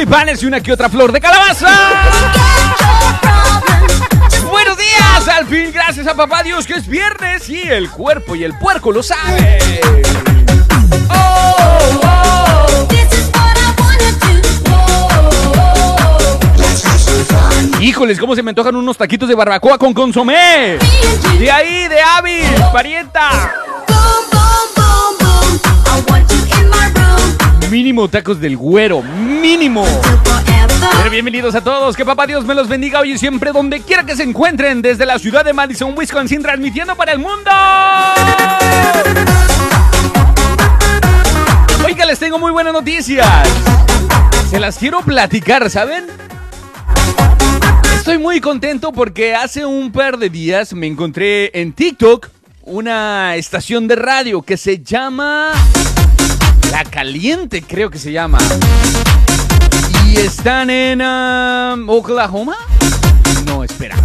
tulipanes y una que otra flor de calabaza. Buenos días, al fin, gracias a papá Dios que es viernes y el cuerpo y el puerco lo sabe. Oh. Híjoles, cómo se me antojan unos taquitos de barbacoa con consomé. De ahí, de Avi, parienta. Mínimo tacos del güero, mínimo. Pero bienvenidos a todos, que papá Dios me los bendiga hoy y siempre donde quiera que se encuentren desde la ciudad de Madison, Wisconsin, transmitiendo para el mundo. Oiga, les tengo muy buenas noticias. Se las quiero platicar, ¿saben? Estoy muy contento porque hace un par de días me encontré en TikTok una estación de radio que se llama La Caliente, creo que se llama. Están en um, Oklahoma. No, espera.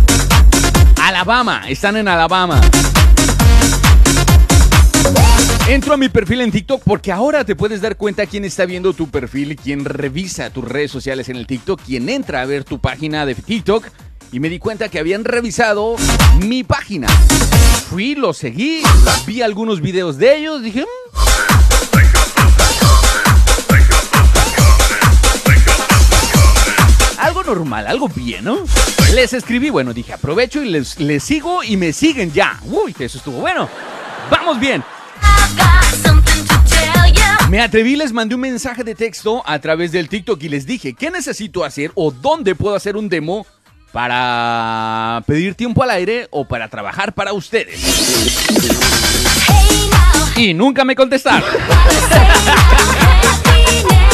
Alabama, están en Alabama. Entro a mi perfil en TikTok porque ahora te puedes dar cuenta quién está viendo tu perfil, quién revisa tus redes sociales en el TikTok, quién entra a ver tu página de TikTok. Y me di cuenta que habían revisado mi página. Fui, lo seguí, vi algunos videos de ellos, dije... normal, algo bien, ¿no? Les escribí, bueno, dije, aprovecho y les, les sigo y me siguen ya. Uy, eso estuvo bueno. Vamos bien. Me atreví, les mandé un mensaje de texto a través del TikTok y les dije qué necesito hacer o dónde puedo hacer un demo para pedir tiempo al aire o para trabajar para ustedes. Y nunca me contestaron.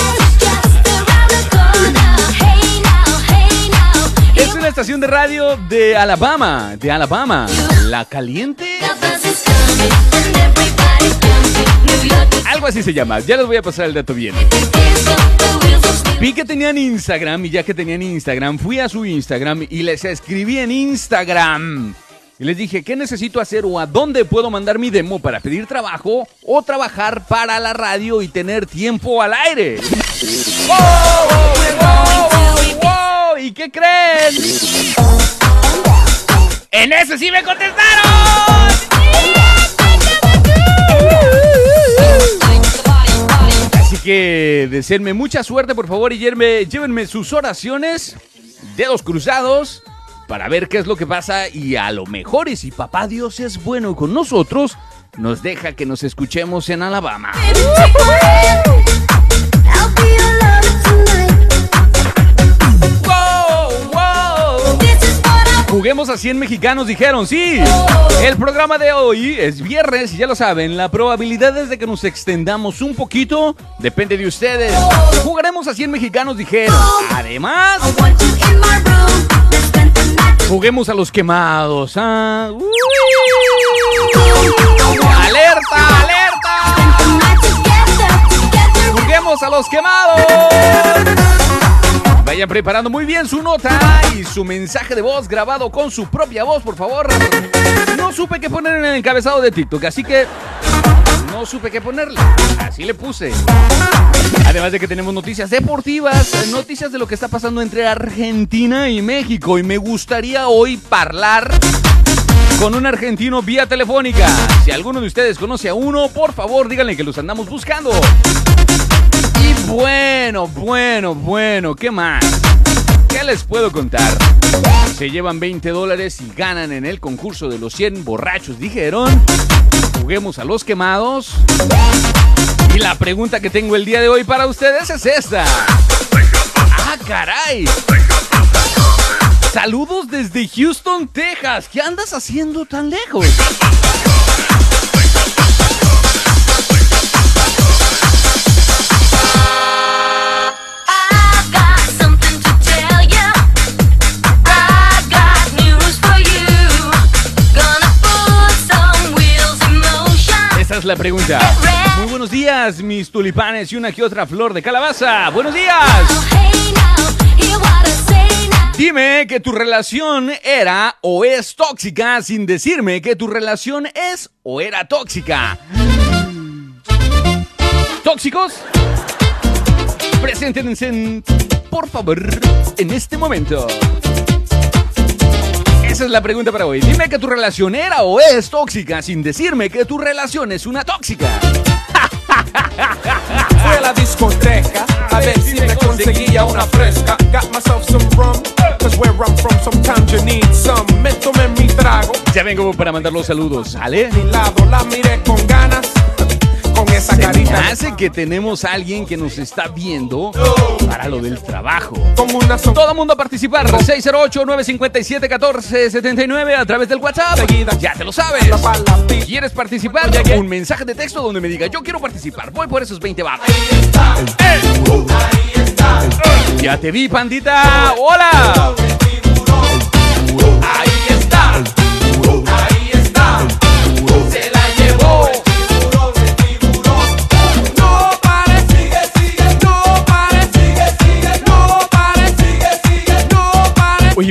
Es una estación de radio de Alabama, de Alabama. La caliente. Algo así se llama. Ya les voy a pasar el dato bien. Vi que tenían Instagram y ya que tenían Instagram, fui a su Instagram y les escribí en Instagram. Y les dije, ¿qué necesito hacer o a dónde puedo mandar mi demo para pedir trabajo o trabajar para la radio y tener tiempo al aire? ¡Wow! ¡Wow! ¡Wow! ¿Y qué creen? ¡En ese sí me contestaron! Así que deseenme mucha suerte, por favor, y llévenme, llévenme sus oraciones, dedos cruzados, para ver qué es lo que pasa. Y a lo mejor, y si papá Dios es bueno con nosotros, nos deja que nos escuchemos en Alabama. Juguemos a 100 mexicanos, dijeron, sí. El programa de hoy es viernes y ya lo saben, la probabilidad es de que nos extendamos un poquito depende de ustedes. Jugaremos a 100 mexicanos, dijeron. Además, juguemos a los quemados. ¿ah? ¡Alerta, alerta! Juguemos a los quemados. Vayan preparando muy bien su nota y su mensaje de voz grabado con su propia voz, por favor. No supe qué poner en el encabezado de TikTok, así que no supe qué ponerle. Así le puse. Además de que tenemos noticias deportivas, noticias de lo que está pasando entre Argentina y México. Y me gustaría hoy hablar con un argentino vía telefónica. Si alguno de ustedes conoce a uno, por favor díganle que los andamos buscando. Bueno, bueno, bueno, ¿qué más? ¿Qué les puedo contar? Se llevan 20 dólares y ganan en el concurso de los 100 borrachos, dijeron. Juguemos a los quemados. Y la pregunta que tengo el día de hoy para ustedes es esta. ¡Ah, caray! Saludos desde Houston, Texas. ¿Qué andas haciendo tan lejos? La pregunta. Muy buenos días, mis tulipanes y una que otra flor de calabaza. Buenos días. Dime que tu relación era o es tóxica sin decirme que tu relación es o era tóxica. ¿Tóxicos? Preséntense, por favor, en este momento. Esa es la pregunta para hoy. Dime que tu relación era o es tóxica sin decirme que tu relación es una tóxica. Fui a la discoteca a ver si me conseguía una fresca. Got myself some rum, cause where I'm from sometimes you need some. Me tomé mi trago, Ya vengo para mandar los saludos, ¿sale? mi lado la miré con ganas, esa Se me carita. hace que tenemos a alguien que nos está viendo para lo del trabajo. Todo mundo a participar. 608-957-1479 a través del WhatsApp. Ya te lo sabes. ¿Quieres participar? Un mensaje de texto donde me diga yo quiero participar. Voy por esos 20 baros. Ya te vi, pandita. Hola. Ahí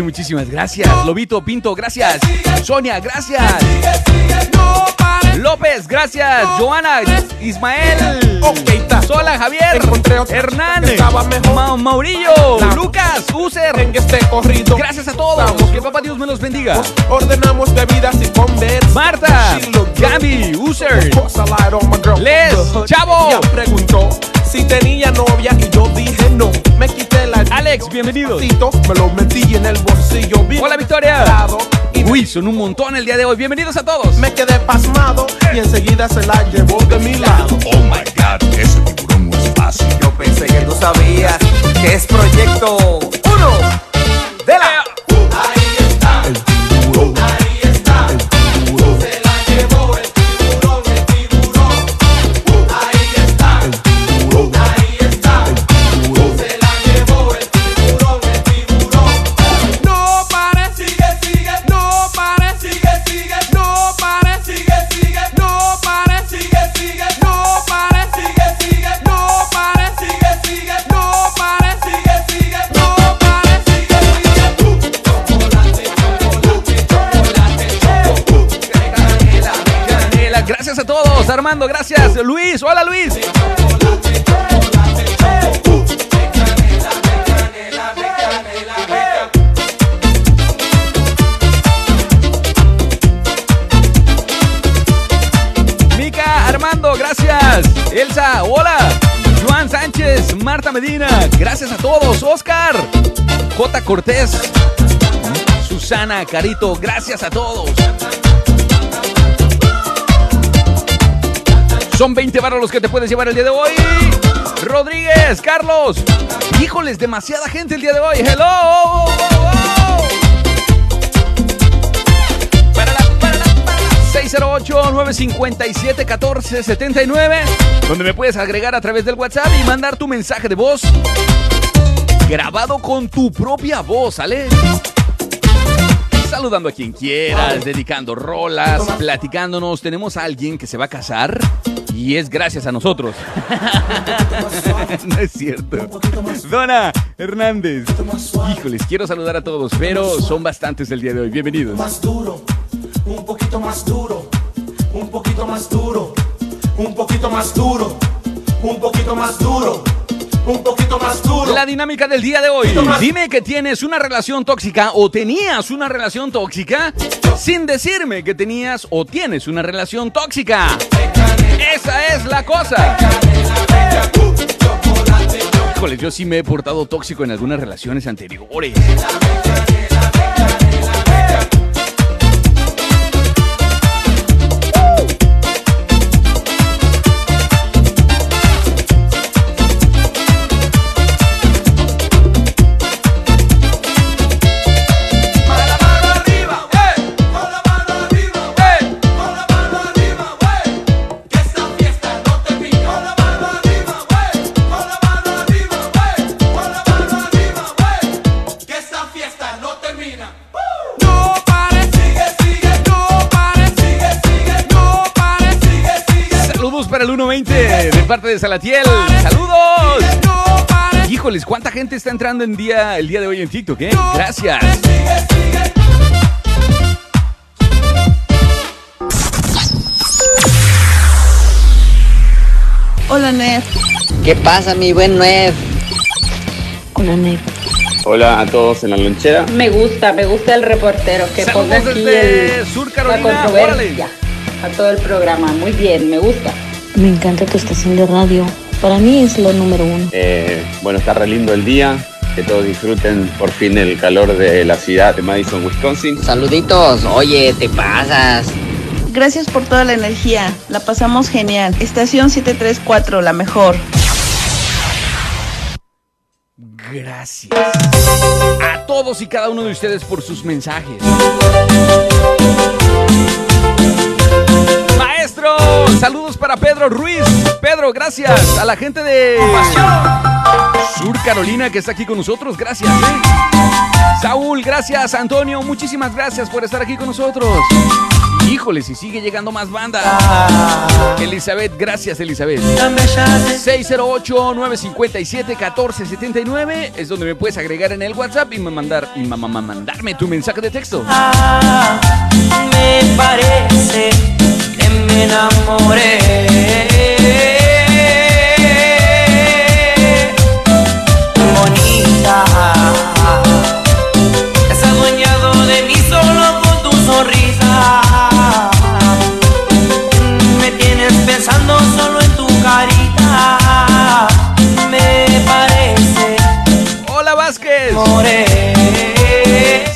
Oye, muchísimas gracias. Lobito Pinto, gracias. Sonia, gracias. López, gracias. Joana, Ismael. Sola, Javier. Hernán. Ma- Maurillo. Lucas. User. Este Gracias a todos. Que papá Dios me los bendiga. ordenamos bebidas y comer. Marta. Gaby. User. Les, Chavo. Preguntó si tenía novia y yo dije no. Me quité la Alex, bienvenidos. me lo metí en el bolsillo. bien Hola, Victoria. Y Uy, son un montón el día de hoy. Bienvenidos a todos. me quedé pasmado y enseguida se la llevó de mi lado. Oh my god, ese tiburón no es fácil. Yo pensé que tú sabías que es proyecto 1 de la. Luis, hola Luis. Mica, Armando, gracias. Elsa, hola. Juan Sánchez, Marta Medina, gracias a todos. Oscar, J. Cortés, Susana, Carito, gracias a todos. Son 20 varos los que te puedes llevar el día de hoy. Rodríguez, Carlos. Híjoles, demasiada gente el día de hoy. Hello. Para la- para la- para la 608-957-1479, donde me puedes agregar a través del WhatsApp y mandar tu mensaje de voz grabado con tu propia voz, ¿sale? Saludando a quien quieras, dedicando rolas, platicándonos. Tenemos a alguien que se va a casar y es gracias a nosotros. no es cierto. Dona Hernández. Híjoles, quiero saludar a todos, pero son bastantes el día de hoy. Bienvenidos. más duro, un poquito más duro, un poquito más duro, un poquito más duro, un poquito más duro, un poquito más duro. La dinámica del día de hoy. Dime que tienes una relación tóxica o tenías una relación tóxica sin decirme que tenías o tienes una relación tóxica. Esa es la cosa. Híjole, yo sí me he portado tóxico en algunas relaciones anteriores. 120 de parte de Salatiel. Saludos. Híjoles, ¿cuánta gente está entrando en día, el día de hoy en TikTok? eh? Gracias. Hola, Nef. ¿Qué pasa, mi buen Nuev? Hola, Nef. Hola a todos en la lonchera. Me gusta, me gusta el reportero que Saludos ponga aquí desde el- Sur la Carolina. controversia a todo el programa. Muy bien, me gusta. Me encanta tu estación de radio. Para mí es lo número uno. Eh, bueno, está re lindo el día. Que todos disfruten por fin el calor de la ciudad de Madison, Wisconsin. Saluditos, oye, te pasas. Gracias por toda la energía. La pasamos genial. Estación 734, la mejor. Gracias a todos y cada uno de ustedes por sus mensajes. Saludos para Pedro Ruiz. Pedro, gracias a la gente de Sur Carolina que está aquí con nosotros. Gracias. ¿eh? Saúl, gracias. Antonio, muchísimas gracias por estar aquí con nosotros. Híjole, si sigue llegando más banda. Elizabeth, gracias Elizabeth. 608-957-1479 es donde me puedes agregar en el WhatsApp y me mandar y ma- ma- ma- mandarme tu mensaje de texto. Me parece me enamoré. Bonita, has adueñado de mí solo con tu sonrisa. Me tienes pensando solo en tu carita. Me parece Hola Vázquez. More.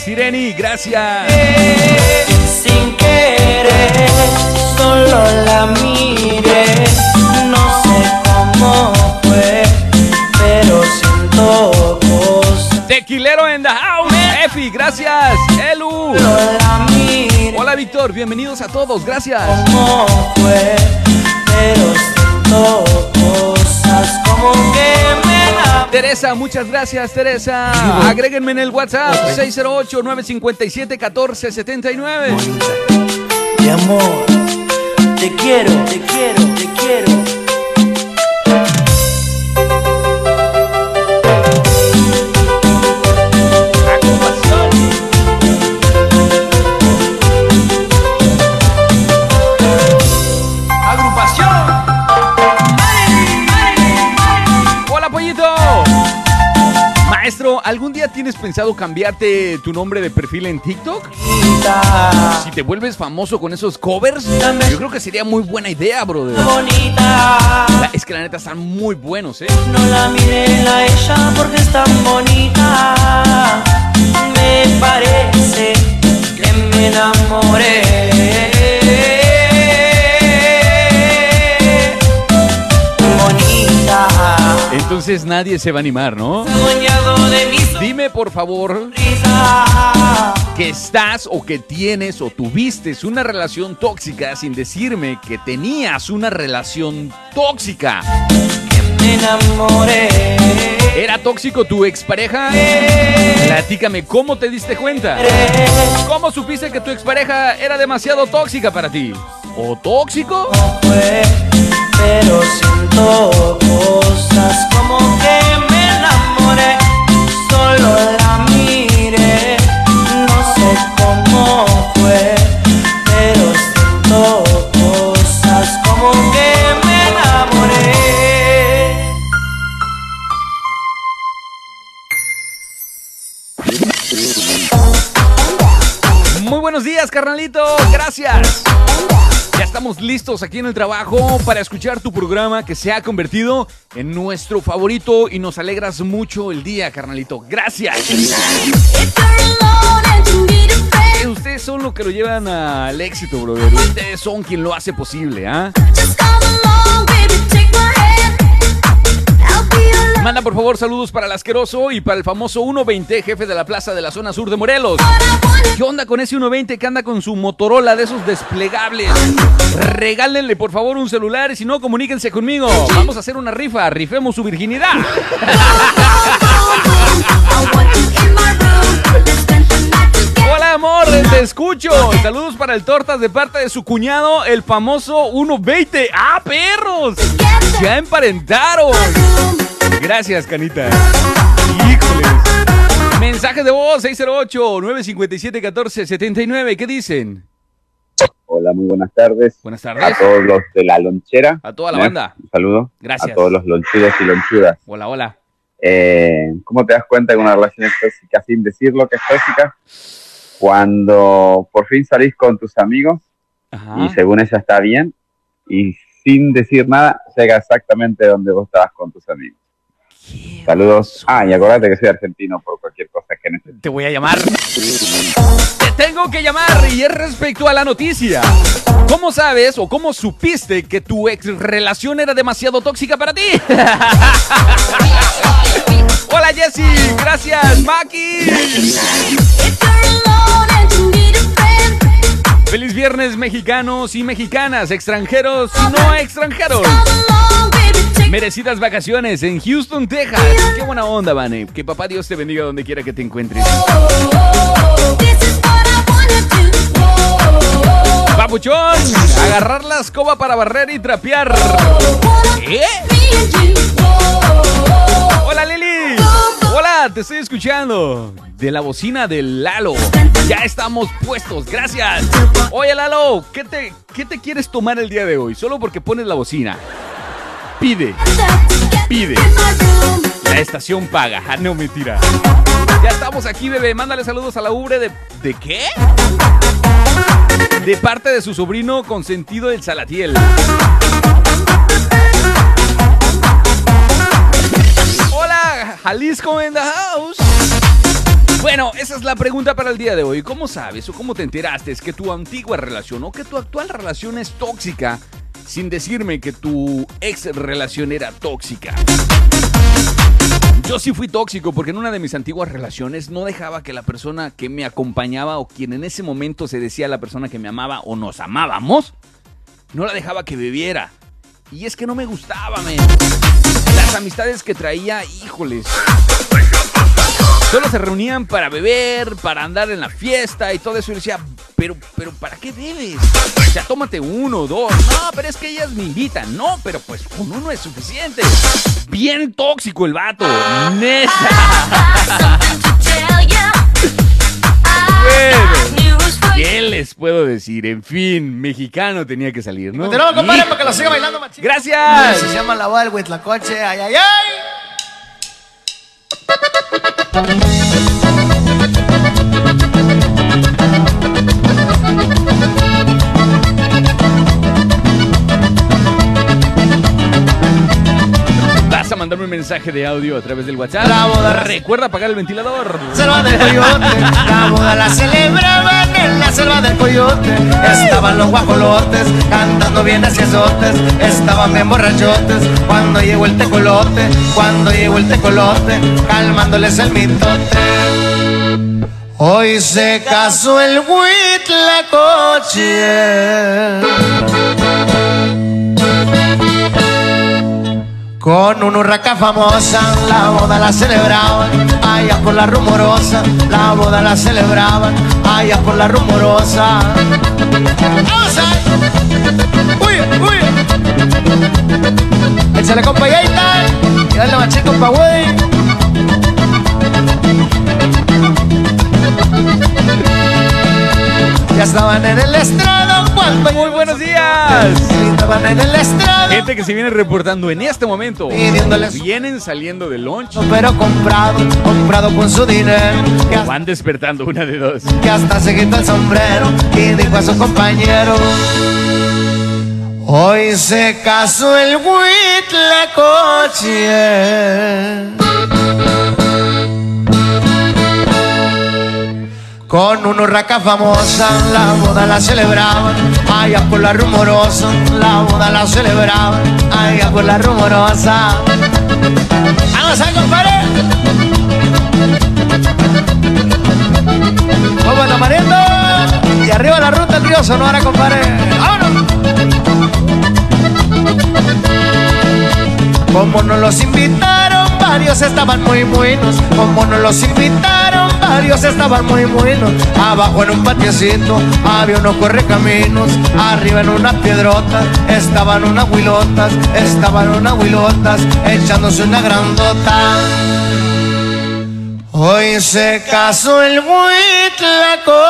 Sireni, gracias. Sin solo la miré. No sé cómo fue, pero siento cosas. Tequilero en the house. Efi, gracias. Elu. La miré Hola Víctor, bienvenidos a todos, gracias. cómo fue, pero siento cosas como que me. Teresa, muchas gracias, Teresa. Agréguenme en el WhatsApp 608-957-1479. Mi amor, te quiero, te quiero, te quiero. Maestro, ¿algún día tienes pensado cambiarte tu nombre de perfil en TikTok? Si te vuelves famoso con esos covers, yo creo que sería muy buena idea, brother. Bonita, Es que la neta están muy buenos, ¿eh? no la miré a ella porque es tan bonita. Me parece que me enamoré. Entonces nadie se va a animar, ¿no? Dime por favor que estás o que tienes o tuviste una relación tóxica sin decirme que tenías una relación tóxica. Me enamoré. ¿Era tóxico tu expareja? Platícame, ¿cómo te diste cuenta? ¿Cómo supiste que tu expareja era demasiado tóxica para ti? ¿O tóxico? fue, pero siento cosas como que me enamoré. Solo la miré, no sé cómo fue, pero siento cosas como que me enamoré. Muy buenos días, carnalito. Gracias. Ya estamos listos aquí en el trabajo para escuchar tu programa que se ha convertido en nuestro favorito y nos alegras mucho el día, carnalito. Gracias. Eh, Ustedes son los que lo llevan al éxito, brother. Ustedes son quien lo hace posible, ¿ah? Manda por favor saludos para el asqueroso y para el famoso 120, jefe de la plaza de la zona sur de Morelos. ¿Qué onda con ese 120 que anda con su Motorola de esos desplegables? Regálenle por favor un celular y si no, comuníquense conmigo. Vamos a hacer una rifa, rifemos su virginidad. Hola amor, te escucho. Saludos para el Tortas de parte de su cuñado, el famoso 120. ¡Ah, perros! Ya emparentaron. Gracias, Canita. Híjoles. Mensaje de voz 608-957-1479. ¿Qué dicen? Hola, muy buenas tardes. Buenas A tardes. todos los de la lonchera. A toda la banda. Un saludo. Gracias. A todos los lonchudos y lonchudas. Hola, hola. Eh, ¿Cómo te das cuenta que una relación es tóxica sin decirlo que es tóxica? Cuando por fin salís con tus amigos Ajá. y según ella está bien y sin decir nada llega exactamente donde vos estabas con tus amigos. Saludos. Ah, y acordate que soy argentino por cualquier cosa que necesites. Te voy a llamar. Te tengo que llamar y es respecto a la noticia. ¿Cómo sabes o cómo supiste que tu ex relación era demasiado tóxica para ti? Hola Jessy, gracias Maki. Feliz viernes mexicanos y mexicanas, extranjeros y no extranjeros. Merecidas vacaciones en Houston, Texas. Qué buena onda, Vane. Que papá Dios te bendiga donde quiera que te encuentres. Papuchón, agarrar la escoba para barrer y trapear. ¿Eh? Hola Lili. Hola, te estoy escuchando. De la bocina del Lalo. Ya estamos puestos, gracias. Oye Lalo, ¿qué te, ¿qué te quieres tomar el día de hoy? Solo porque pones la bocina. Pide, pide. La estación paga. Ah, no, mentira. Ya estamos aquí, bebé. Mándale saludos a la ubre de... ¿De qué? De parte de su sobrino consentido del Salatiel. Hola, Jalisco in the house. Bueno, esa es la pregunta para el día de hoy. ¿Cómo sabes o cómo te enteraste que tu antigua relación o que tu actual relación es tóxica sin decirme que tu ex relación era tóxica? Yo sí fui tóxico porque en una de mis antiguas relaciones no dejaba que la persona que me acompañaba o quien en ese momento se decía la persona que me amaba o nos amábamos, no la dejaba que bebiera. Y es que no me gustaba, men. Las amistades que traía, híjoles. Solo se reunían para beber, para andar en la fiesta y todo eso. Y decía, pero, pero, ¿para qué bebes? O sea, tómate uno, dos. No, pero es que ellas me invitan. No, pero pues con uno es suficiente. Bien tóxico el vato. Neta. Bueno, ¿qué les puedo decir? En fin, mexicano tenía que salir, ¿no? Continuamos, compadre, para que lo siga bailando machín. Gracias. Se llama la boda del Huitlacoche. Ay, ay, ay. Mandarme un mensaje de audio a través del WhatsApp. La boda. Recuerda apagar el ventilador. Selva del Coyote, la boda la celebraban en la selva del Coyote. Estaban los guajolotes cantando bien aciesotes, estaban bien borrachotes. Cuando llegó el tecolote, cuando llegó el tecolote, calmándoles el mitote. Hoy se casó el Huitlacoche Con una urraca famosa, la boda la celebraban, allá por la rumorosa, la boda la celebraban, allá por la rumorosa. ¡Vamos! ¡Uy, uy! Échale compa está, y dale machín compa güey. Estaban en el estrado cuando Muy buenos días. estaban en el estrado. Gente que se viene reportando en este momento. Pidiéndoles- Vienen saliendo del lunch Pero comprado, comprado con su dinero. O van despertando una de dos. que hasta se quitó el sombrero y dijo a su compañero. Hoy se casó el Huitlacoche Con una urraca famosa, la boda la celebraban, allá por la rumorosa, la boda la celebraban, allá por la rumorosa. ¡Vamos a compadre! ¡Vamos a mariendo! Y arriba la ruta, tío Sonora, compadre. ¡Vámonos! Como nos los invitaron, varios estaban muy buenos. Como nos los invitaron, varios estaban muy buenos. Abajo en un patiecito había unos correcaminos. Arriba en unas piedrotas estaban unas huilotas. Estaban unas huilotas echándose una grandota. Hoy se casó el Huitlacoche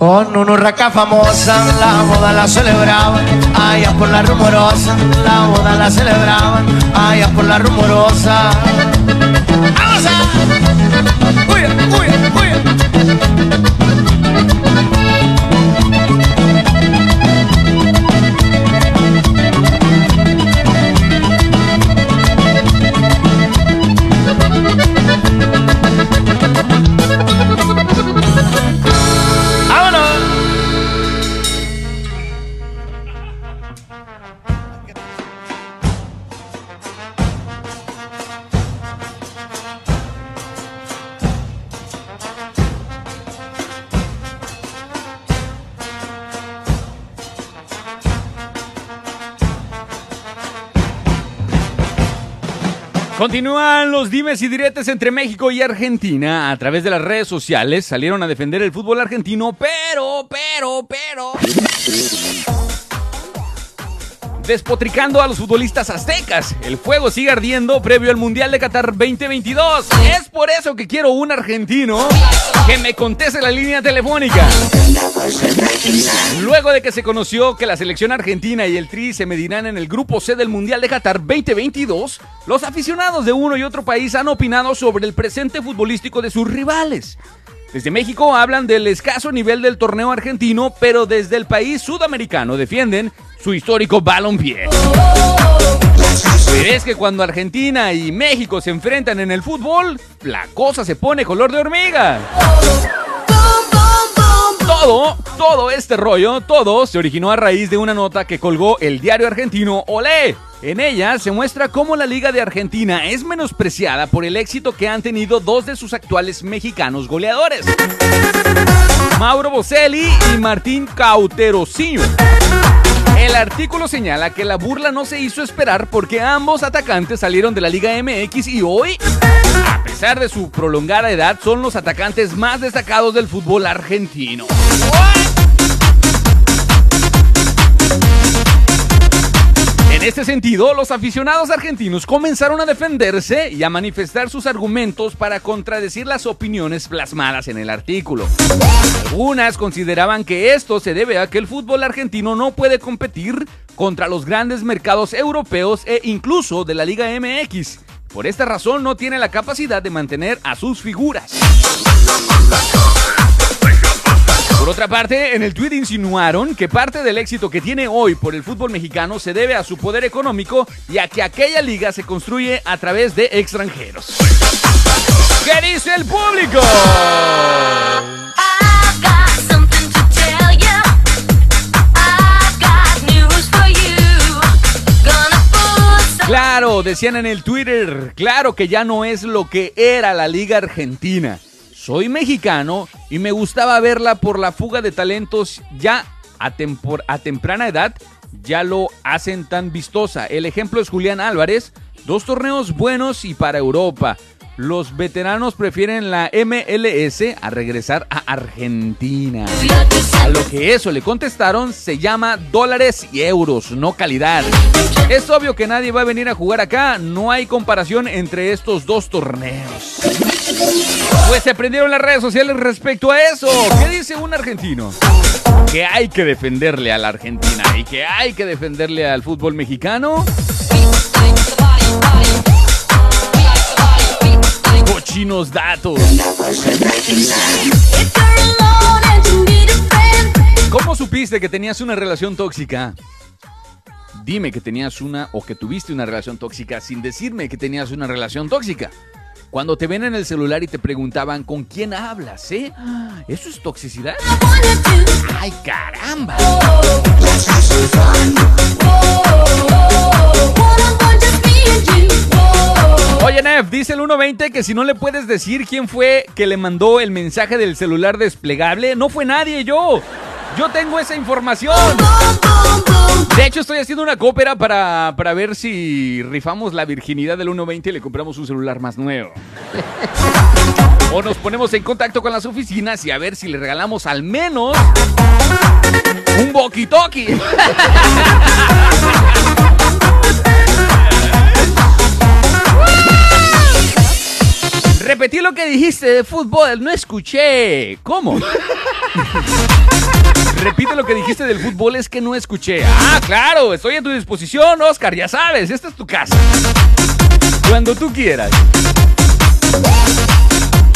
Con una urraca famosa, la boda la celebraban, allá por la rumorosa, la boda la celebraban, allá por la rumorosa. ¡Vamos a! ¡Uy, uy! Continúan los dimes y diretes entre México y Argentina. A través de las redes sociales salieron a defender el fútbol argentino, pero, pero, pero... Despotricando a los futbolistas aztecas. El fuego sigue ardiendo previo al Mundial de Qatar 2022. Es por eso que quiero un argentino que me conteste la línea telefónica. Luego de que se conoció que la selección argentina y el Tri se medirán en el grupo C del Mundial de Qatar 2022, los aficionados de uno y otro país han opinado sobre el presente futbolístico de sus rivales. Desde México hablan del escaso nivel del torneo argentino, pero desde el país sudamericano defienden su histórico balompié. Pero es que cuando Argentina y México se enfrentan en el fútbol, la cosa se pone color de hormiga. Todo, todo este rollo, todo se originó a raíz de una nota que colgó el diario argentino Olé. En ella se muestra cómo la Liga de Argentina es menospreciada por el éxito que han tenido dos de sus actuales mexicanos goleadores. Mauro Boselli y Martín Cauterocinho. El artículo señala que la burla no se hizo esperar porque ambos atacantes salieron de la Liga MX y hoy, a pesar de su prolongada edad, son los atacantes más destacados del fútbol argentino. En este sentido, los aficionados argentinos comenzaron a defenderse y a manifestar sus argumentos para contradecir las opiniones plasmadas en el artículo. Algunas consideraban que esto se debe a que el fútbol argentino no puede competir contra los grandes mercados europeos e incluso de la Liga MX. Por esta razón no tiene la capacidad de mantener a sus figuras. Por otra parte, en el tweet insinuaron que parte del éxito que tiene hoy por el fútbol mexicano se debe a su poder económico y a que aquella liga se construye a través de extranjeros. ¿Qué dice el público? Claro, decían en el Twitter, claro que ya no es lo que era la Liga Argentina. Soy mexicano y me gustaba verla por la fuga de talentos ya a, temprana edad, ya lo hacen tan vistosa. El ejemplo es Julián Álvarez, dos torneos buenos y para Europa. Los veteranos prefieren la MLS a regresar a Argentina. A lo que eso le contestaron se llama dólares y euros, no calidad. Es obvio que nadie va a venir a jugar acá, no hay comparación entre estos dos torneos. Pues se prendieron las redes sociales respecto a eso. ¿Qué dice un argentino? Que hay que defenderle a la Argentina y que hay que defenderle al fútbol mexicano. Cochinos datos. ¿Cómo supiste que tenías una relación tóxica? Dime que tenías una o que tuviste una relación tóxica sin decirme que tenías una relación tóxica. Cuando te ven en el celular y te preguntaban con quién hablas, ¿eh? ¿Eso es toxicidad? ¡Ay, caramba! Oye, Nef, dice el 120 que si no le puedes decir quién fue que le mandó el mensaje del celular desplegable, no fue nadie, yo. Yo tengo esa información. De hecho, estoy haciendo una cópera para, para ver si rifamos la virginidad del 120 y le compramos un celular más nuevo. O nos ponemos en contacto con las oficinas y a ver si le regalamos al menos un walkie-talkie. Repetí lo que dijiste de fútbol, no escuché. ¿Cómo? Repite lo que dijiste del fútbol, es que no escuché. Ah, claro, estoy a tu disposición, Oscar, ya sabes, esta es tu casa. Cuando tú quieras.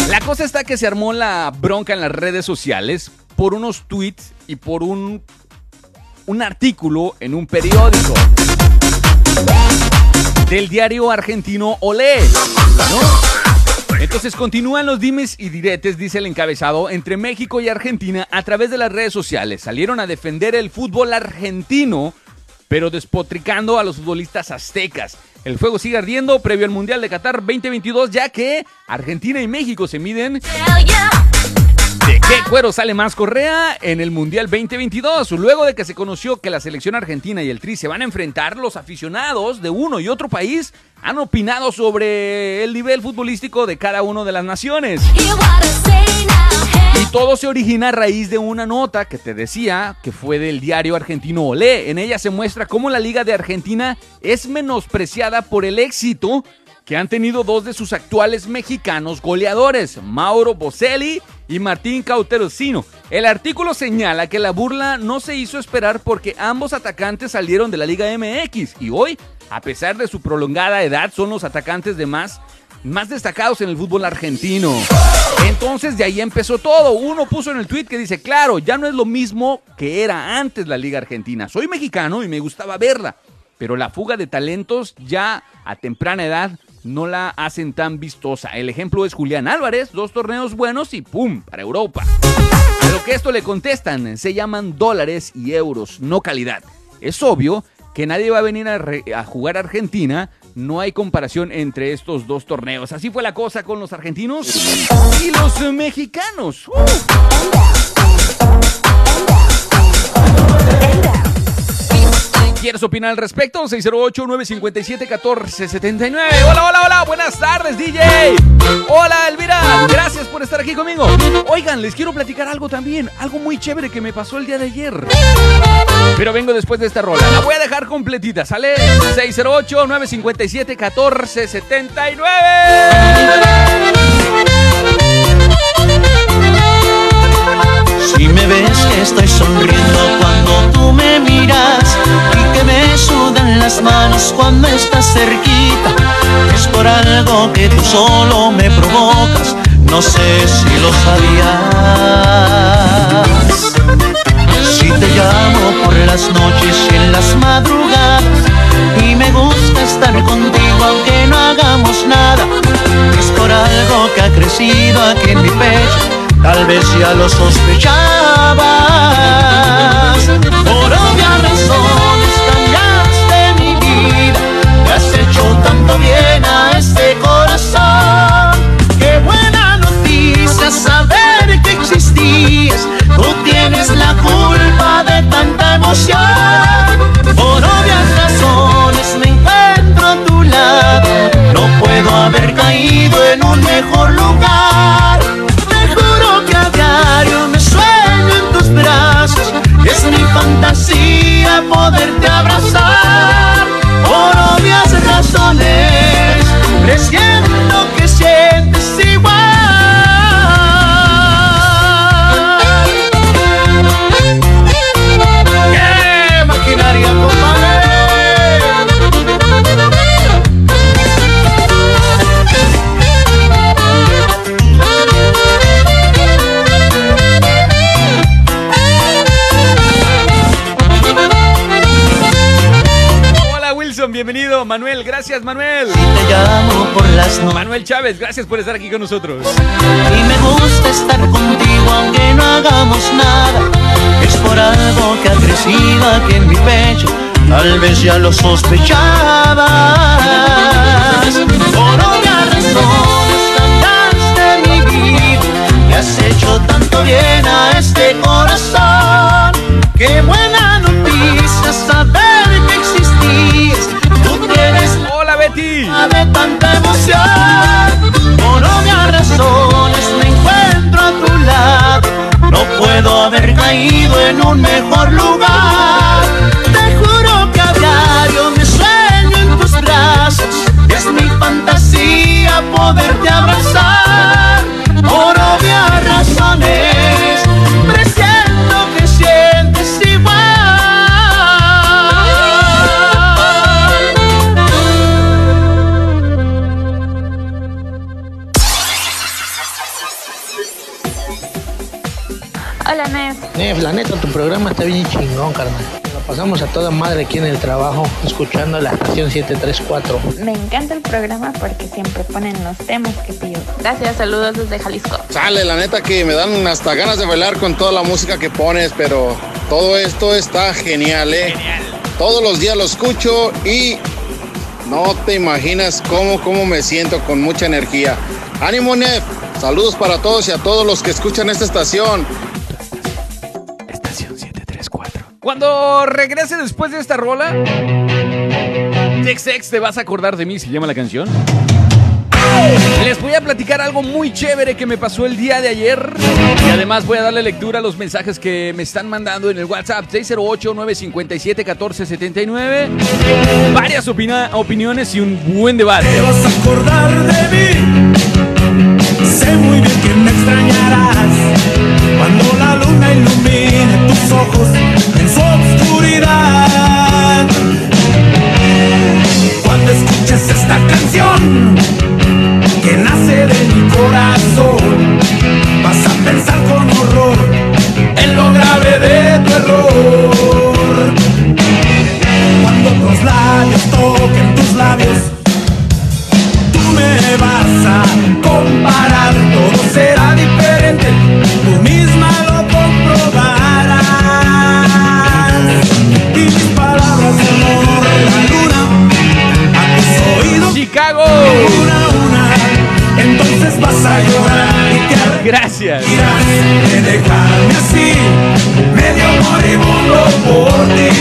La cosa está que se armó la bronca en las redes sociales por unos tweets y por un, un artículo en un periódico del diario argentino Olé. ¿no? Entonces continúan los dimes y diretes, dice el encabezado, entre México y Argentina a través de las redes sociales. Salieron a defender el fútbol argentino, pero despotricando a los futbolistas aztecas. El fuego sigue ardiendo previo al Mundial de Qatar 2022, ya que Argentina y México se miden ¿De qué cuero sale más Correa en el Mundial 2022? Luego de que se conoció que la selección argentina y el Tri se van a enfrentar, los aficionados de uno y otro país han opinado sobre el nivel futbolístico de cada una de las naciones. Y todo se origina a raíz de una nota que te decía que fue del diario argentino Olé. En ella se muestra cómo la Liga de Argentina es menospreciada por el éxito que han tenido dos de sus actuales mexicanos goleadores, Mauro Boselli y Martín Cauterosino. El artículo señala que la burla no se hizo esperar porque ambos atacantes salieron de la Liga MX y hoy, a pesar de su prolongada edad, son los atacantes de más más destacados en el fútbol argentino. Entonces de ahí empezó todo. Uno puso en el tweet que dice, claro, ya no es lo mismo que era antes la Liga Argentina. Soy mexicano y me gustaba verla, pero la fuga de talentos ya a temprana edad no la hacen tan vistosa. El ejemplo es Julián Álvarez, dos torneos buenos y ¡pum! para Europa. A lo que esto le contestan, se llaman dólares y euros, no calidad. Es obvio que nadie va a venir a, jugar a Argentina. No hay comparación entre estos dos torneos. Así fue la cosa con los argentinos y los mexicanos. ¡Uh! ¿Quieres opinar al respecto? 608-957-1479. Hola, hola, hola. Buenas tardes, DJ. Hola, Elvira. Gracias por estar aquí conmigo. Oigan, les quiero platicar algo también. Algo muy chévere que me pasó el día de ayer. Pero vengo después de esta rola. La voy a dejar completita. Sale 608-957-1479. Si me ves que estoy sonriendo cuando tú me miras y que me sudan las manos cuando estás cerquita, es por algo que tú solo me provocas, no sé si lo sabías. Si te llamo por las noches y en las madrugadas y me gusta estar contigo aunque no hagamos nada, es por algo que ha crecido aquí en mi pecho tal vez ya lo sospechabas. Por obvias razones cambiaste mi vida, te has hecho tanto bien a este corazón. Qué buena noticia saber que existías, tú tienes la culpa de tanta emoción. Gracias, Manuel. Te llamo por las noches. Manuel Chávez. Gracias por estar aquí con nosotros. Y me gusta estar contigo aunque no hagamos nada. Es por algo que ha crecido aquí en mi pecho. Tal vez ya lo sospechabas. Por obvias razones cambiaste mi vida. Y has hecho tanto bien a este corazón. De tanta emoción, por obvias razones me encuentro a tu lado. No puedo haber caído en un mejor lugar. Te juro que a diario me sueño en tus brazos. Es mi fantasía poderte abrazar por obvias razones. La neta, tu programa está bien chingón, carnal. Lo pasamos a toda madre aquí en el trabajo, escuchando la estación 734. Me encanta el programa porque siempre ponen los temas que pido. Gracias, saludos desde Jalisco. Sale, la neta que me dan hasta ganas de bailar con toda la música que pones, pero todo esto está genial, ¿eh? Todos los días lo escucho y no te imaginas cómo, cómo me siento con mucha energía. Ánimo, Nef. Saludos para todos y a todos los que escuchan esta estación. Cuando regrese después de esta rola, Tex te vas a acordar de mí, se llama la canción. Les voy a platicar algo muy chévere que me pasó el día de ayer. Y además voy a darle lectura a los mensajes que me están mandando en el WhatsApp 608-957-1479. Varias opiniones y un buen debate. Te vas a acordar de mí. Sé muy bien que me extrañarás cuando la luna ilumine tus ojos Cuando escuches esta canción que nace de mi corazón, vas a pensar con horror en lo grave de tu error. Cuando otros labios toquen tus labios, tú me vas a comparar, todo será diferente, vas a llorar y te Gracias. de dejarme así, medio moribundo por ti.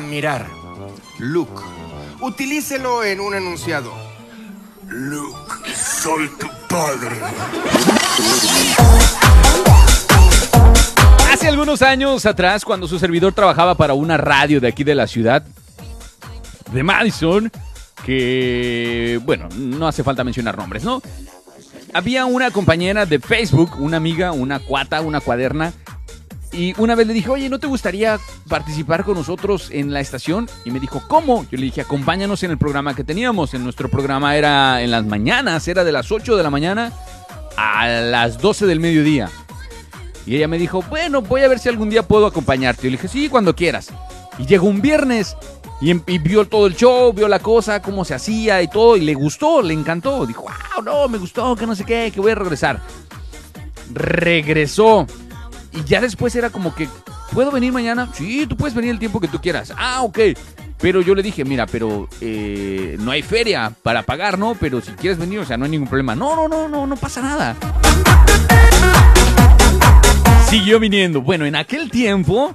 Mirar. Look. Utilícelo en un enunciado. Luke, soy tu padre. Hace algunos años atrás, cuando su servidor trabajaba para una radio de aquí de la ciudad de Madison, que, bueno, no hace falta mencionar nombres, ¿no? Había una compañera de Facebook, una amiga, una cuata, una cuaderna, y una vez le dije, oye, ¿no te gustaría participar con nosotros en la estación? Y me dijo, ¿cómo? Yo le dije, acompáñanos en el programa que teníamos. En nuestro programa era en las mañanas, era de las 8 de la mañana a las 12 del mediodía. Y ella me dijo, bueno, voy a ver si algún día puedo acompañarte. Yo le dije, sí, cuando quieras. Y llegó un viernes y, em- y vio todo el show, vio la cosa, cómo se hacía y todo, y le gustó, le encantó. Dijo, wow, no, me gustó, que no sé qué, que voy a regresar. Regresó. Y ya después era como que, ¿puedo venir mañana? Sí, tú puedes venir el tiempo que tú quieras. Ah, ok. Pero yo le dije, mira, pero eh, no hay feria para pagar, ¿no? Pero si quieres venir, o sea, no hay ningún problema. No, no, no, no, no pasa nada. Siguió viniendo. Bueno, en aquel tiempo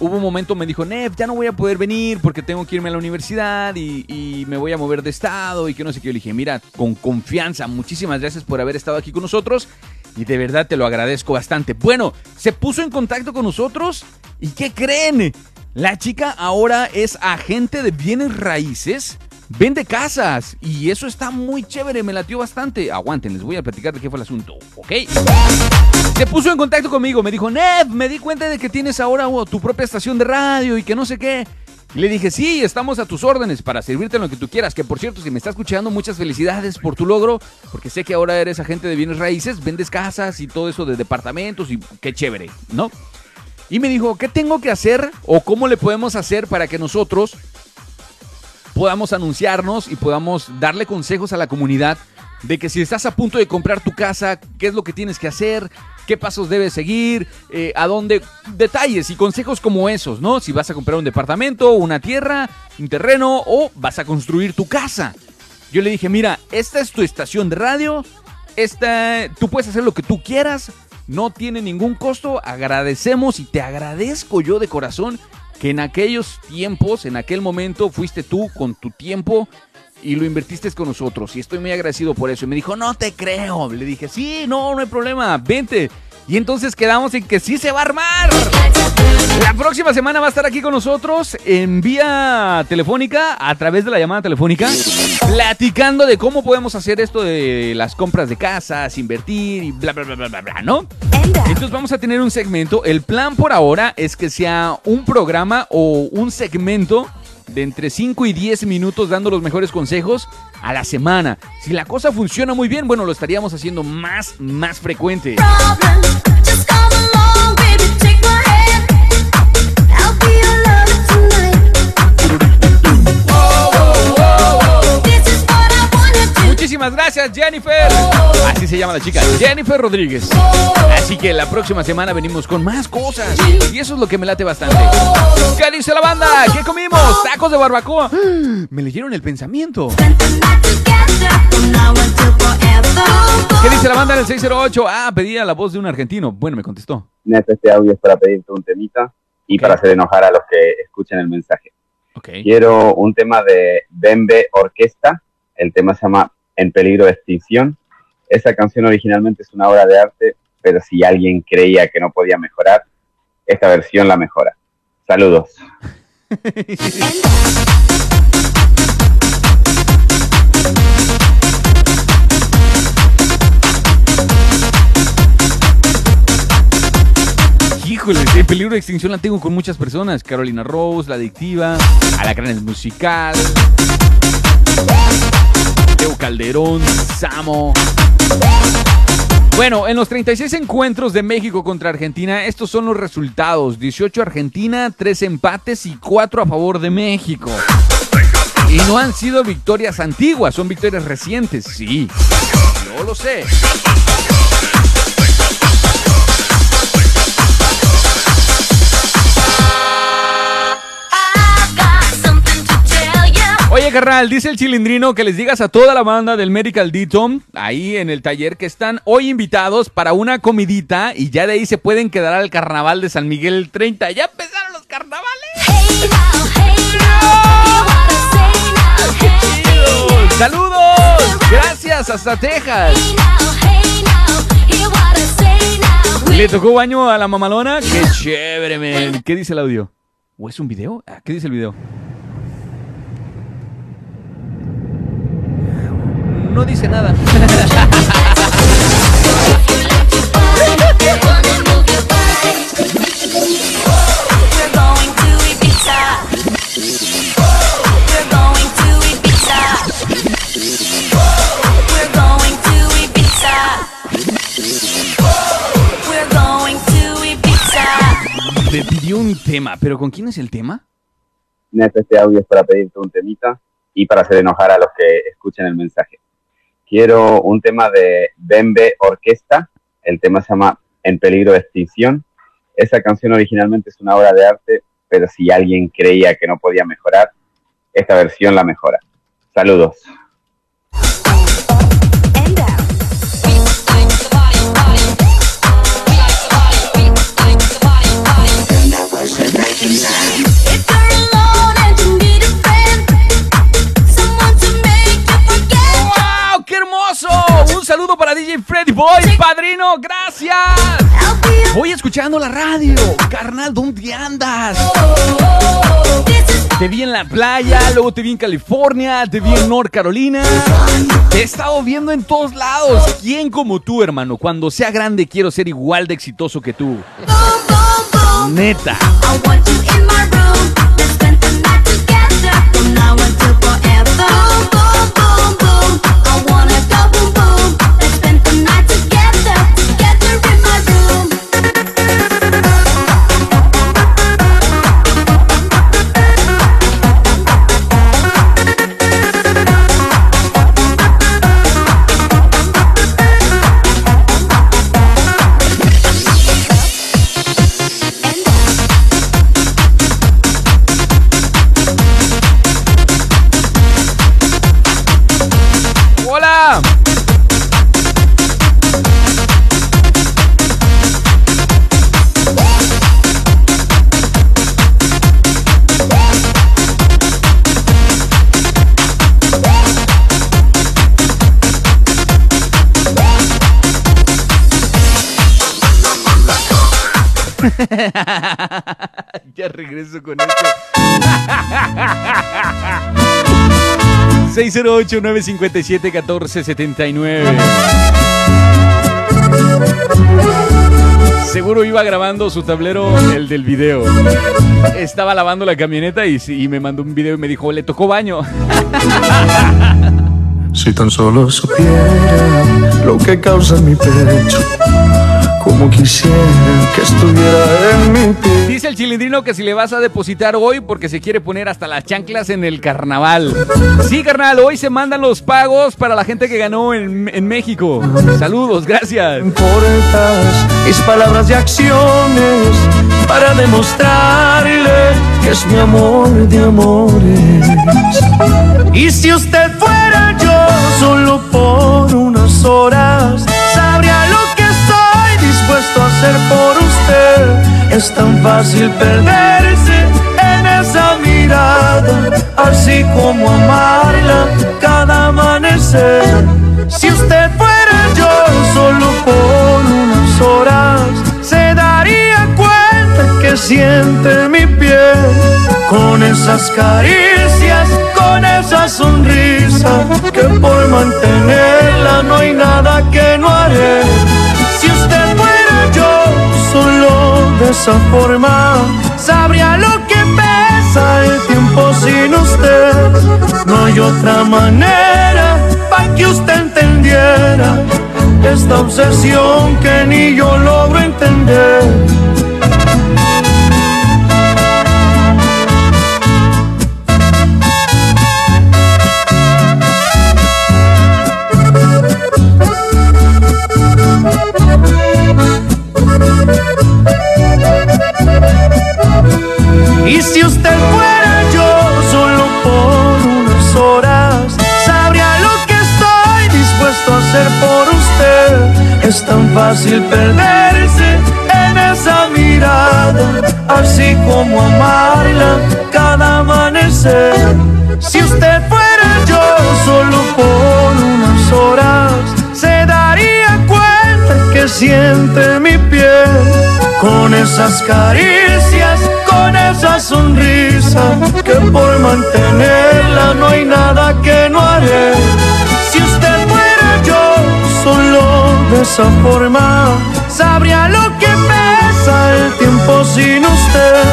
hubo un momento me dijo, Nef, ya no voy a poder venir porque tengo que irme a la universidad y, me voy a mover de estado y que no sé qué. Yo le dije, mira, con confianza, muchísimas gracias por haber estado aquí con nosotros y de verdad te lo agradezco bastante. Bueno, se puso en contacto con nosotros y ¿qué creen? La chica ahora es agente de bienes raíces. Vende casas y eso está muy chévere, me latió bastante. Aguanten, les voy a platicar de qué fue el asunto, ¿ok? Se puso en contacto conmigo, me dijo, Ned, me di cuenta de que tienes ahora tu propia estación de radio y que no sé qué. Y le dije, sí, estamos a tus órdenes para servirte en lo que tú quieras. Que por cierto, si me estás escuchando, muchas felicidades por tu logro, porque sé que ahora eres agente de bienes raíces, vendes casas y todo eso de departamentos y qué chévere, ¿no? Y me dijo, ¿qué tengo que hacer o cómo le podemos hacer para que nosotros podamos anunciarnos y podamos darle consejos a la comunidad de que si estás a punto de comprar tu casa, qué es lo que tienes que hacer, qué pasos debes seguir, eh, a dónde, detalles y consejos como esos, ¿no? Si vas a comprar un departamento, una tierra, un terreno o vas a construir tu casa. Yo le dije, mira, esta es tu estación de radio, esta, tú puedes hacer lo que tú quieras, no tiene ningún costo, agradecemos y te agradezco yo de corazón que en aquellos tiempos, en aquel momento, fuiste tú con tu tiempo y lo invertiste con nosotros. Y estoy muy agradecido por eso. Y me dijo, no te creo. Le dije, sí, no, no hay problema, vente. Y entonces quedamos en que sí se va a armar. La próxima semana va a estar aquí con nosotros en vía telefónica, a través de la llamada telefónica, platicando de cómo podemos hacer esto de las compras de casas, invertir y bla, bla, bla, bla, bla, bla, ¿no? Entonces vamos a tener un segmento. El plan por ahora es que sea un programa o un segmento de entre 5 y 10 minutos dando los mejores consejos a la semana. Si la cosa funciona muy bien, bueno, lo estaríamos haciendo más, más frecuente. Muchísimas gracias, Jennifer. Así se llama la chica, Jennifer Rodríguez. Así que la próxima semana venimos con más cosas. Y eso es lo que me late bastante. ¿Qué dice la banda? ¿Qué comimos? Tacos de barbacoa. Me leyeron el pensamiento. ¿Qué dice la banda en el 608? Ah, pedía la voz de un argentino. Bueno, me contestó. Neta, este audio es para pedirte un temita y para hacer enojar a los que escuchen el mensaje. Quiero un tema de Bembe Orquesta. El tema se llama En peligro de extinción. Esa canción originalmente es una obra de arte, pero si alguien creía que no podía mejorar, esta versión la mejora. Saludos. Híjole, el peligro de extinción la tengo con muchas personas. Carolina Rose, La Adictiva, Alacranes Musical, Teo Calderón, Samo. Bueno, en los 36 encuentros de México contra Argentina, estos son los resultados. 18 Argentina, 3 empates y 4 a favor de México. Y no han sido victorias antiguas, son victorias recientes, sí. Yo lo sé. Oye, carnal, dice el chilindrino que les digas a toda la banda del Medical Dito, ahí en el taller, que están hoy invitados para una comidita y ya de ahí se pueden quedar al carnaval de San Miguel el 30. ¡Ya empezaron los carnavales! ¡Saludos! Gracias, hasta Texas. ¿Le tocó baño a la mamalona? ¡Qué chévere, men! ¿Qué dice el audio? ¿O es un video? Ah, ¿Qué dice el video? No dice nada. Me pidió un tema, pero ¿con quién es el tema? Neta, este audio es para pedirte un temita y para hacer enojar a los que escuchen el mensaje. Quiero un tema de Bembe Orquesta. El tema se llama En peligro de extinción. Esa canción originalmente es una obra de arte, pero si alguien creía que no podía mejorar, esta versión la mejora. Saludos. Saludo para DJ Freddy Boy, padrino, gracias. Voy escuchando la radio. Carnal, ¿dónde andas? Te vi en la playa, luego te vi en California, te vi en North Carolina. Te he estado viendo en todos lados. ¿Quién como tú, hermano? Cuando sea grande quiero ser igual de exitoso que tú. Neta. ¡Hola! ya regreso con esto. 608-957-1479. Seguro iba grabando su tablero, el del video. Estaba lavando la camioneta y, y me mandó un video y me dijo, le tocó baño. Si tan solo supiera lo que causa mi pecho, como quisiera que estuviera en mi piel. Dice el chilindrino que si le vas a depositar hoy porque se quiere poner hasta las chanclas en el carnaval. Sí, carnal, hoy se mandan los pagos para la gente que ganó en, en México. Saludos, gracias. Importas mis palabras y acciones para demostrarle es mi amor de amores. Y si usted fuera yo solo por unas horas, sabría lo que estoy dispuesto a hacer por usted. Es tan fácil perderse en esa mirada, así como amarla cada amanecer. Si usted fuera yo solo por unas horas, siente mi piel con esas caricias, con esa sonrisa, que por mantenerla no hay nada que no haré. Si usted fuera yo solo de esa forma, sabría lo que pesa el tiempo sin usted. No hay otra manera para que usted entendiera esta obsesión que ni yo logro entender. Tan fácil perderse en esa mirada, así como amarla cada amanecer. Si usted fuera yo solo por unas horas, se daría cuenta que siente mi piel con esas caricias, con esa sonrisa, que por mantenerla no hay nada que no haré. Esa forma, sabría lo que pesa el tiempo sin usted.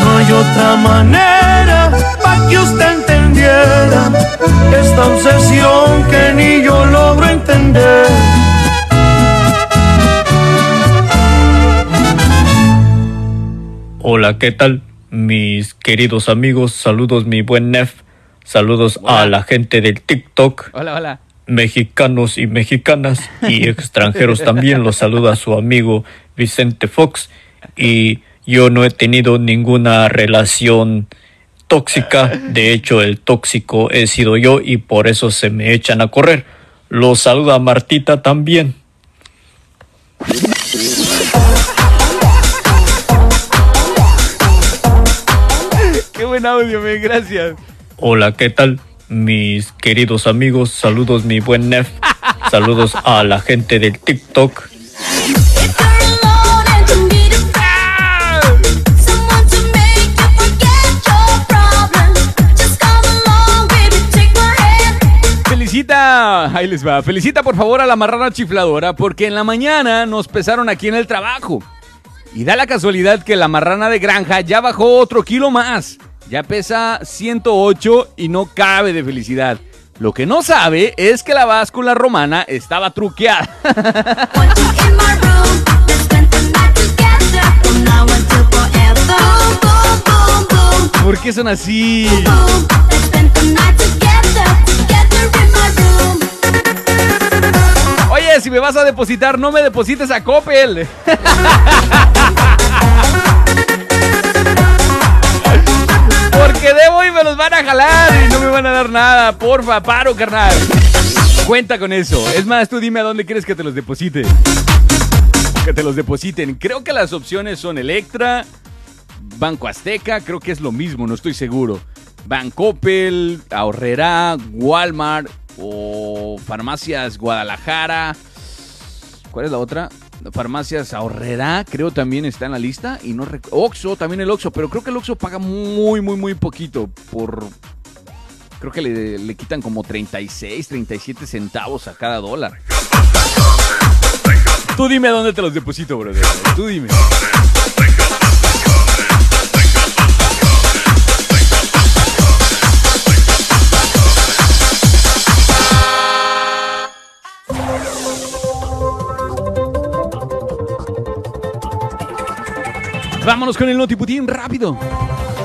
No hay otra manera para que usted entendiera esta obsesión que ni yo logro entender. Hola, ¿qué tal? Mis queridos amigos, saludos mi buen Nef, saludos a la gente del TikTok, Hola, hola. Mexicanos y mexicanas y extranjeros también, los saluda su amigo Vicente Fox y yo no he tenido ninguna relación tóxica. De hecho, el tóxico he sido yo y por eso se me echan a correr. Los saluda Martita también. Qué buen audio, gracias. Hola, ¿qué tal? Mis queridos amigos, saludos mi buen Nef. Saludos a la gente del TikTok. Felicita, ahí les va, felicita por favor a la marrana chifladora porque en la mañana nos pesaron aquí en el trabajo. Y da la casualidad que la marrana de granja ya bajó otro kilo más. Ya pesa 108 y no cabe de felicidad. Lo que no sabe es que la báscula romana estaba truqueada. ¿Por qué son así? Oye, si me vas a depositar, no me deposites a Coppel. Porque debo y me los van a jalar y no me van a dar nada. Porfa, paro, carnal. Cuenta con eso. Es más, tú dime a dónde quieres que te los deposite. Que te los depositen. Creo que las opciones son Electra, Banco Azteca, creo que es lo mismo, no estoy seguro. Bancoppel, Ahorrera, Walmart o Farmacias Guadalajara. ¿Cuál es la otra? Farmacias Ahorrera, creo también está en la lista. Y no Oxxo, también el Oxxo, pero creo que el Oxxo paga muy, muy, muy poquito por... Creo que le, le quitan como 36, 37 centavos a cada dólar. Tú dime dónde te los deposito, brother. Tú dime. Vámonos con el notiputín rápido.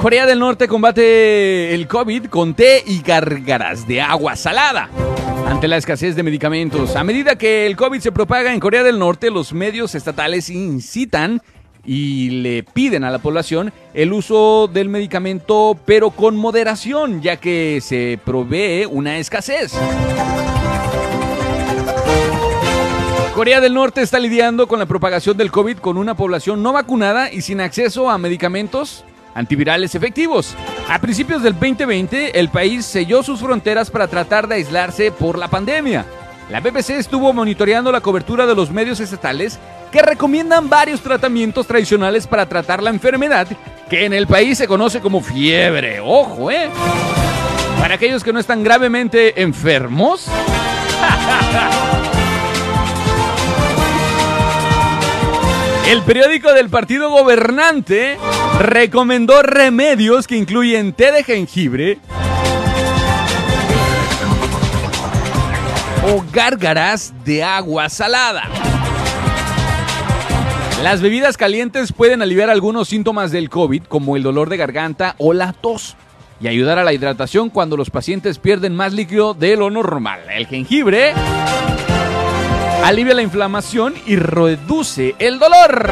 Corea del Norte combate el COVID con té y gárgaras de agua salada. Ante la escasez de medicamentos, a medida que el COVID se propaga en Corea del Norte, los medios estatales incitan y le piden a la población el uso del medicamento, pero con moderación, ya que se provee una escasez. Corea del Norte está lidiando con la propagación del COVID con una población no vacunada y sin acceso a medicamentos antivirales efectivos. A principios del 2020, el país selló sus fronteras para tratar de aislarse por la pandemia. La BBC estuvo monitoreando la cobertura de los medios estatales que recomiendan varios tratamientos tradicionales para tratar la enfermedad que en el país se conoce como fiebre. Ojo, ¿eh? Para aquellos que no están gravemente enfermos. El periódico del partido gobernante recomendó remedios que incluyen té de jengibre o gárgaras de agua salada. Las bebidas calientes pueden aliviar algunos síntomas del COVID, como el dolor de garganta o la tos, y ayudar a la hidratación cuando los pacientes pierden más líquido de lo normal. El jengibre alivia la inflamación y reduce el dolor.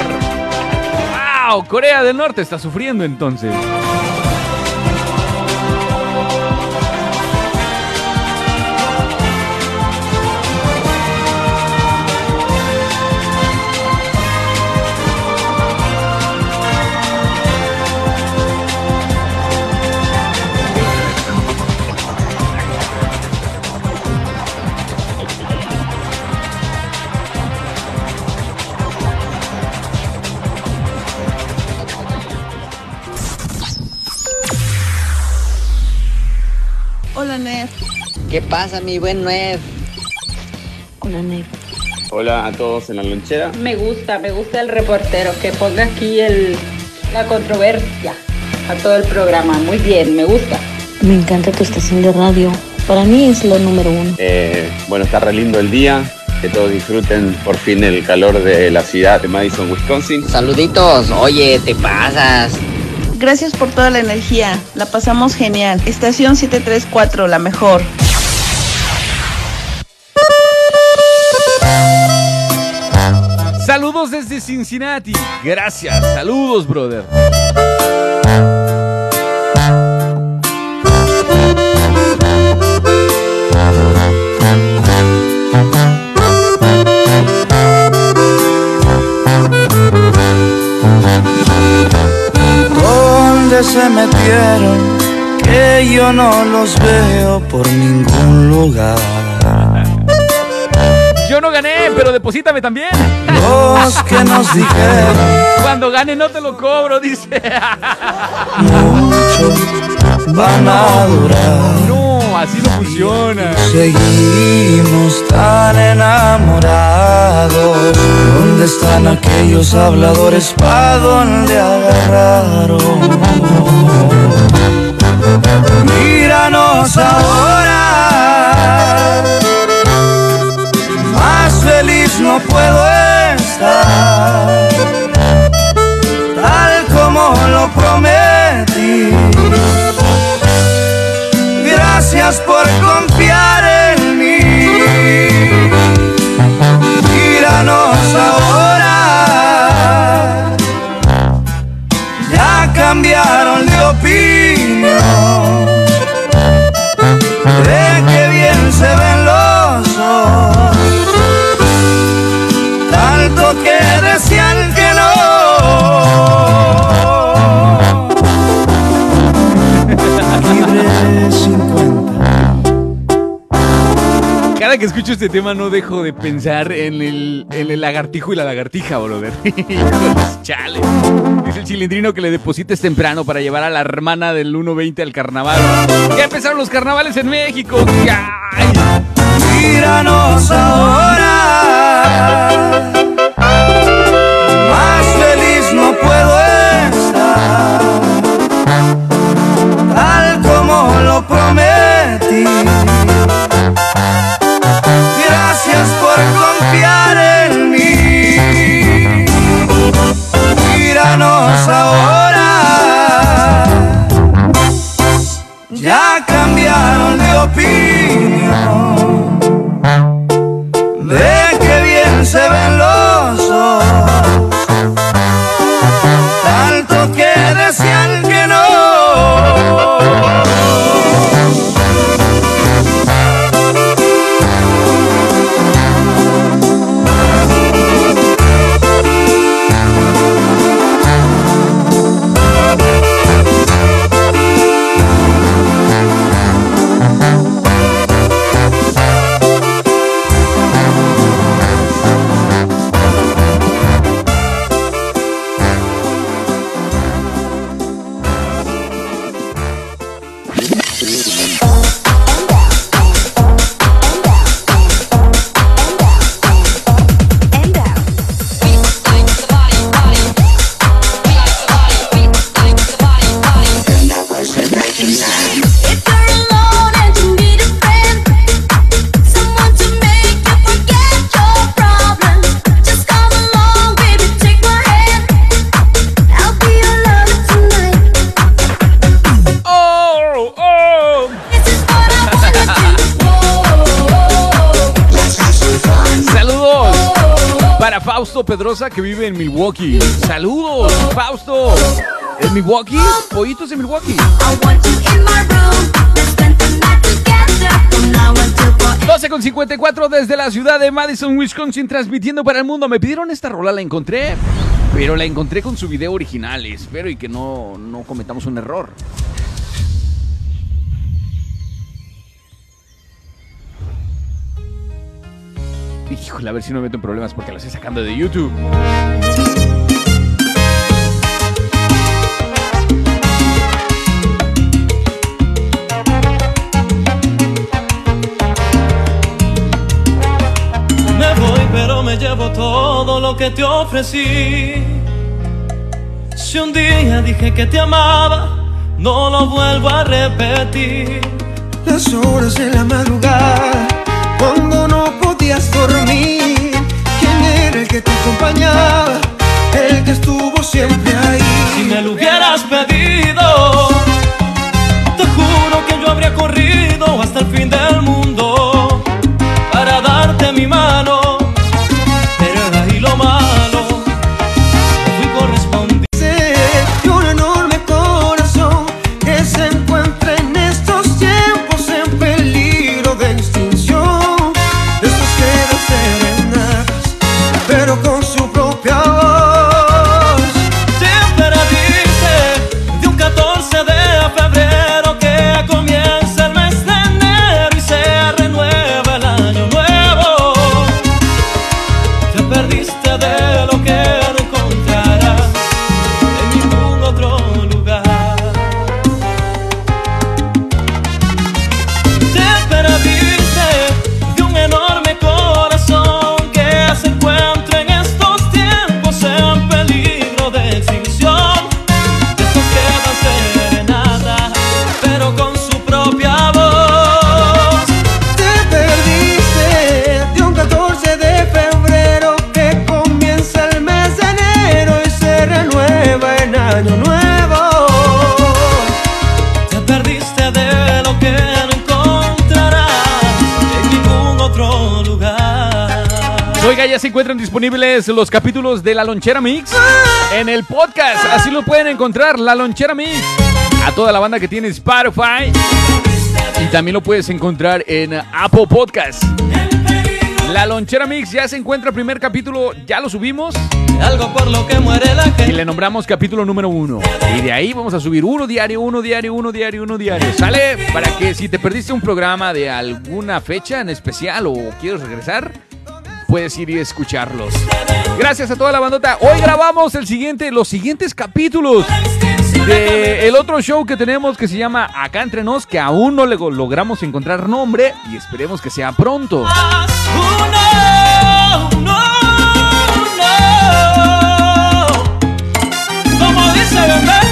¡Wow! Corea del Norte está sufriendo entonces. ¿Qué pasa, mi buen? Hola, Nef. Hola a todos en la lonchera. Me gusta, me gusta el reportero que ponga aquí el, la controversia a todo el programa. Muy bien, me gusta. Me encanta tu estación de radio. Para mí es lo número uno. Eh, bueno, está re lindo el día. Que todos disfruten por fin el calor de la ciudad de Madison, Wisconsin. Saluditos, oye, te pasas. Gracias por toda la energía. La pasamos genial. Estación 734, la mejor. Saludos desde Cincinnati. Gracias. Saludos, brother. ¿Dónde se metieron? Que yo no los veo por ningún lugar. Yo no gané, pero deposítame también. Los que nos dijeron Cuando gane no te lo cobro, dice. mucho van a durar. No, así no funciona. Seguimos tan enamorados. ¿Dónde están aquellos habladores? ¿Pa dónde agarraron? Míranos ahora. Más feliz no puedo estar. Tal como lo prometí. Gracias por confiar en mí. Míranos ahora. Ya cambiaron de opinión. De qué bien se ven los ojos. Que escucho este tema no dejo de pensar en el, en el lagartijo y la lagartija, brother. Chale. Dice el chilindrino que le deposites temprano para llevar a la hermana del 1.20 al carnaval. Ya empezaron los carnavales en México. ¡Ay! Míranos ahora. Más feliz no puedo estar. Tal como lo prometí. Míranos ahora. Ya cambiaron de opinión. Que vive en Milwaukee. Saludos, Fausto. ¿En Milwaukee? Pollitos de Milwaukee. 12 con 54 desde la ciudad de Madison, Wisconsin, transmitiendo para el mundo. Me pidieron esta rola, la encontré, pero la encontré con su video original. Espero y que no, no cometamos un error. Híjole, a ver si no me meto en problemas porque la estoy sacando de YouTube. Me voy, pero me llevo todo lo que te ofrecí. Si un día dije que te amaba, no lo vuelvo a repetir. Las horas de la madrugada, cuando no podías dormir. ¿Quién era el que te acompañaba? El que estuvo siempre ahí. Si me disponibles los capítulos de La Lonchera Mix en el podcast. Así lo pueden encontrar, La Lonchera Mix. A toda la banda que tiene Spotify. Y también lo puedes encontrar en Apple Podcast. La Lonchera Mix ya se encuentra el primer capítulo, ya lo subimos. Algo por lo que muere la Y le nombramos capítulo número uno. Y de ahí vamos a subir uno diario, uno diario, uno diario, uno diario. ¿Sale? Para que si te perdiste un programa de alguna fecha en especial o quieres regresar, puedes ir y escucharlos. Gracias a toda la bandota. Hoy grabamos el siguiente, los siguientes capítulos de el otro show que tenemos que se llama Acá Entre Nos, que aún no le logramos encontrar nombre y esperemos que sea pronto. Como dice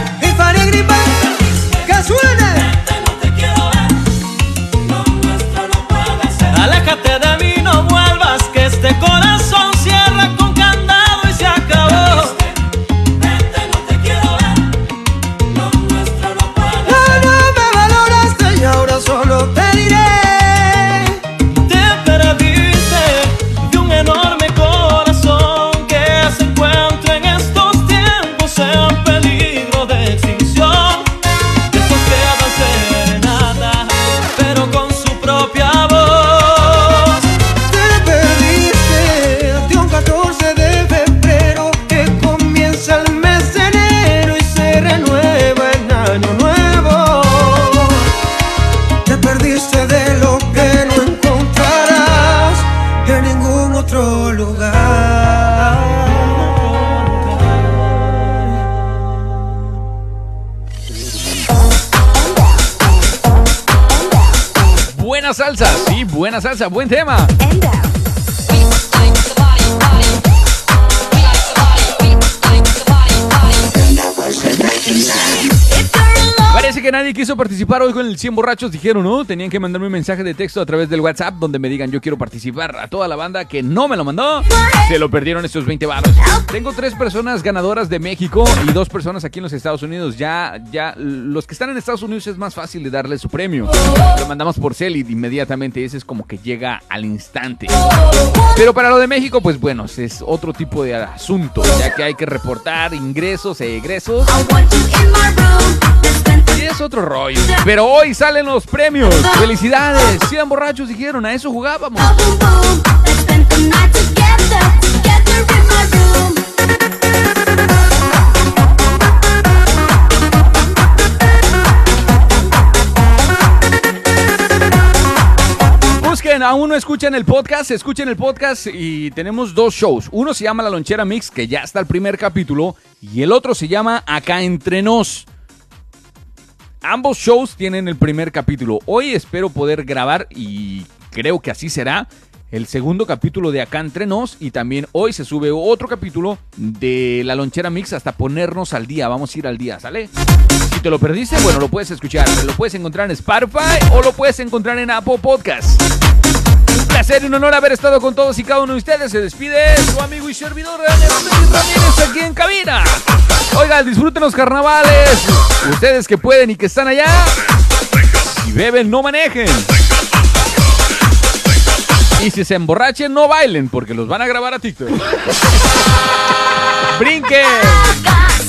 buen tema. Quiso participar hoy con el 100 borrachos, dijeron, ¿no? Tenían que mandarme un mensaje de texto a través del WhatsApp donde me digan yo quiero participar. A toda la banda que no me lo mandó, se lo perdieron estos 20 baros. Tengo tres personas ganadoras de México y dos personas aquí en los Estados Unidos. Ya, ya, los que están en Estados Unidos es más fácil de darle su premio. Lo mandamos por Celid inmediatamente, ese es como que llega al instante. Pero para lo de México, pues bueno, es otro tipo de asunto, ya que hay que reportar ingresos e egresos. Y es otro rollo. Pero hoy salen los premios. ¡Felicidades! 100 borrachos dijeron, a eso jugábamos. Busquen, aún no escuchan el podcast, escuchen el podcast y tenemos dos shows. Uno se llama La Lonchera Mix, que ya está el primer capítulo, y el otro se llama Acá Entre Nos. Ambos shows tienen el primer capítulo. Hoy espero poder grabar y creo que así será. El segundo capítulo de Acá Entre Nos y también hoy se sube otro capítulo de La Lonchera Mix hasta ponernos al día. Vamos a ir al día, ¿sale? Si te lo perdiste, bueno, lo puedes escuchar. Lo puedes encontrar en Spotify o lo puedes encontrar en Apple Podcast. Un placer y un honor haber estado con todos y cada uno de ustedes. Se despide su amigo y servidor Ramírez aquí en cabina. Oigan, disfruten los carnavales. Ustedes que pueden y que están allá. Si beben, no manejen. Y si se emborrachen, no bailen, porque los van a grabar a TikTok. ¡Brinquen!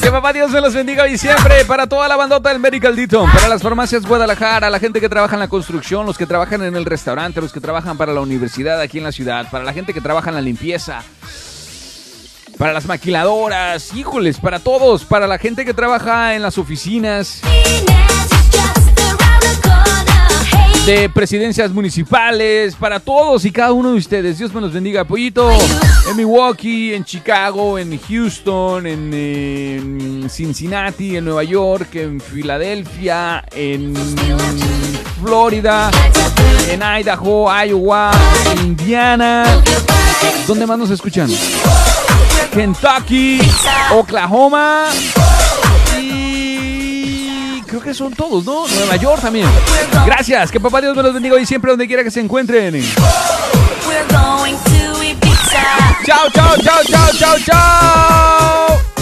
Que papá Dios me los bendiga y siempre para toda la bandota del Medical Dito, para las farmacias Guadalajara, la gente que trabaja en la construcción, los que trabajan en el restaurante, los que trabajan para la universidad aquí en la ciudad, para la gente que trabaja en la limpieza, para las maquiladoras, híjoles, para todos, para la gente que trabaja en las oficinas de presidencias municipales, para todos y cada uno de ustedes. Dios me los bendiga, pollito. En Milwaukee, en Chicago, en Houston, en, en Cincinnati, en Nueva York, en Filadelfia, en Florida, en Idaho, Iowa, Indiana. ¿Dónde más nos escuchan? Kentucky, Oklahoma y creo que son todos, ¿no? Nueva York también. Gracias, que papá Dios me los bendiga y siempre donde quiera que se encuentren. Chao, chao, chao, chao, chao, chao.